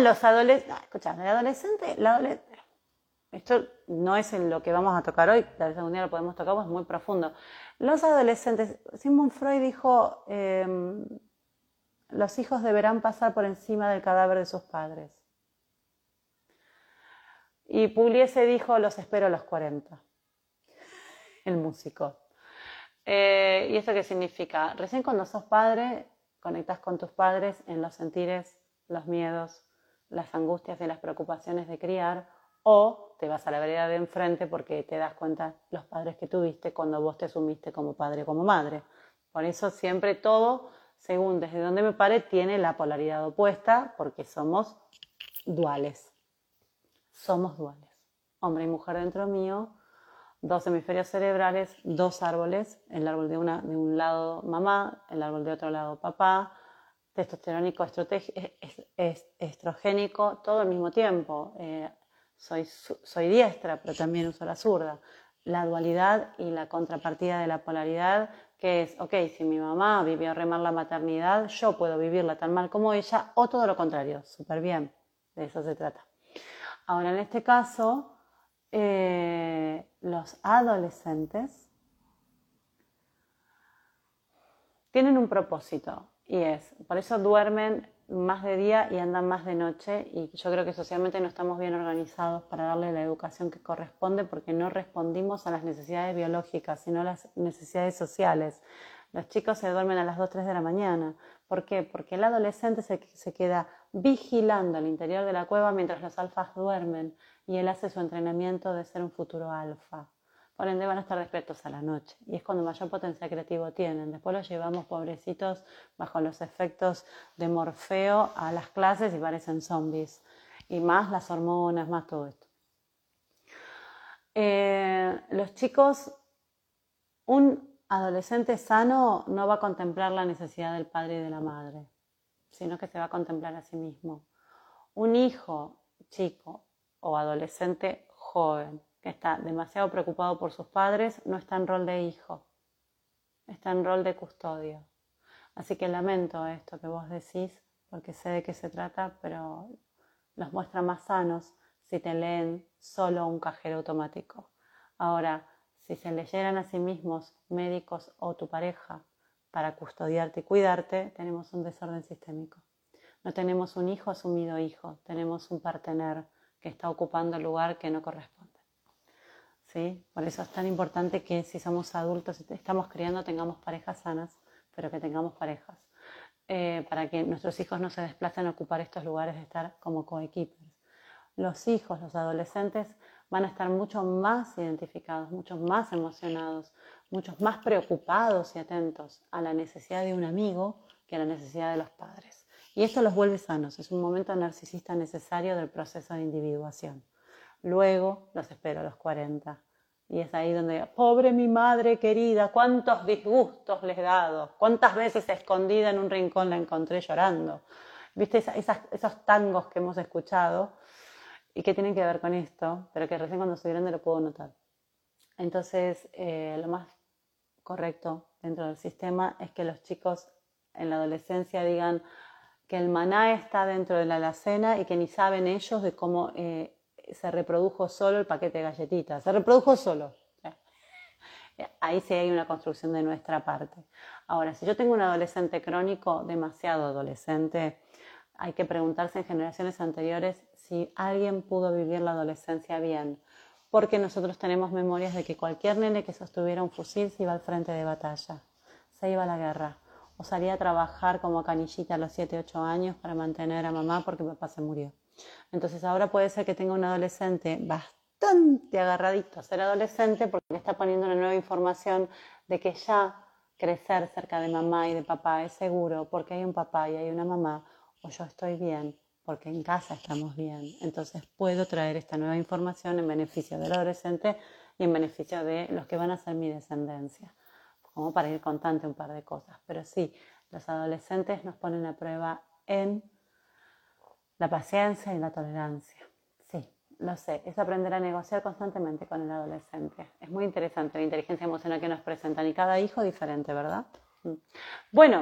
Los adolescentes, escucha, el adolescente, la adolescente, esto no es en lo que vamos a tocar hoy, la segunda día lo podemos tocar, es muy profundo. Los adolescentes, Sigmund Freud dijo, em, los hijos deberán pasar por encima del cadáver de sus padres. Y Pugliese dijo, los espero a los 40, el músico. Eh, ¿Y esto qué significa? Recién cuando sos padre, conectas con tus padres en los sentires, los miedos, las angustias y las preocupaciones de criar, o te vas a la vereda de enfrente porque te das cuenta los padres que tuviste cuando vos te sumiste como padre o como madre. Por eso siempre todo, según desde donde me pare, tiene la polaridad opuesta porque somos duales. Somos duales. Hombre y mujer dentro mío, dos hemisferios cerebrales, dos árboles, el árbol de, una, de un lado mamá, el árbol de otro lado papá, testosterónico, estrogénico, todo al mismo tiempo. Eh, soy, soy diestra, pero también uso la zurda. La dualidad y la contrapartida de la polaridad, que es, ok, si mi mamá vivió remar la maternidad, yo puedo vivirla tan mal como ella, o todo lo contrario, súper bien, de eso se trata. Ahora, en este caso, eh, los adolescentes tienen un propósito y es, por eso duermen más de día y andan más de noche y yo creo que socialmente no estamos bien organizados para darle la educación que corresponde porque no respondimos a las necesidades biológicas, sino a las necesidades sociales. Los chicos se duermen a las 2, 3 de la mañana. ¿Por qué? Porque el adolescente se, se queda vigilando al interior de la cueva mientras los alfas duermen y él hace su entrenamiento de ser un futuro alfa. Por ende van a estar despiertos a la noche y es cuando mayor potencial creativo tienen. Después los llevamos pobrecitos bajo los efectos de Morfeo a las clases y parecen zombies. Y más las hormonas, más todo esto. Eh, los chicos, un adolescente sano no va a contemplar la necesidad del padre y de la madre, sino que se va a contemplar a sí mismo. Un hijo chico o adolescente joven que está demasiado preocupado por sus padres, no está en rol de hijo, está en rol de custodio. Así que lamento esto que vos decís, porque sé de qué se trata, pero los muestra más sanos si te leen solo un cajero automático. Ahora, si se leyeran a sí mismos médicos o tu pareja para custodiarte y cuidarte, tenemos un desorden sistémico. No tenemos un hijo asumido hijo, tenemos un partener que está ocupando el lugar que no corresponde. ¿Sí? Por eso es tan importante que si somos adultos estamos criando tengamos parejas sanas, pero que tengamos parejas, eh, para que nuestros hijos no se desplacen a ocupar estos lugares de estar como coequipers. Los hijos, los adolescentes van a estar mucho más identificados, mucho más emocionados, mucho más preocupados y atentos a la necesidad de un amigo que a la necesidad de los padres. Y esto los vuelve sanos, es un momento narcisista necesario del proceso de individuación. Luego los espero a los 40. Y es ahí donde, pobre mi madre querida, cuántos disgustos les he dado, cuántas veces escondida en un rincón la encontré llorando. ¿Viste esos tangos que hemos escuchado y que tienen que ver con esto, pero que recién cuando soy grande lo puedo notar? Entonces, eh, lo más correcto dentro del sistema es que los chicos en la adolescencia digan que el maná está dentro de la alacena y que ni saben ellos de cómo eh, se reprodujo solo el paquete de galletitas, se reprodujo solo. Ahí sí hay una construcción de nuestra parte. Ahora, si yo tengo un adolescente crónico, demasiado adolescente, hay que preguntarse en generaciones anteriores si alguien pudo vivir la adolescencia bien, porque nosotros tenemos memorias de que cualquier nene que sostuviera un fusil se iba al frente de batalla, se iba a la guerra, o salía a trabajar como canillita a los 7, 8 años para mantener a mamá porque papá se murió. Entonces ahora puede ser que tenga un adolescente bastante agarradito a ser adolescente porque le está poniendo una nueva información de que ya crecer cerca de mamá y de papá es seguro porque hay un papá y hay una mamá o yo estoy bien porque en casa estamos bien. Entonces puedo traer esta nueva información en beneficio del adolescente y en beneficio de los que van a ser mi descendencia, como para ir contando un par de cosas. Pero sí, los adolescentes nos ponen a prueba en la paciencia y la tolerancia. Sí, lo sé, es aprender a negociar constantemente con el adolescente. Es muy interesante la inteligencia emocional que nos presentan y cada hijo diferente, ¿verdad? Mm. Bueno,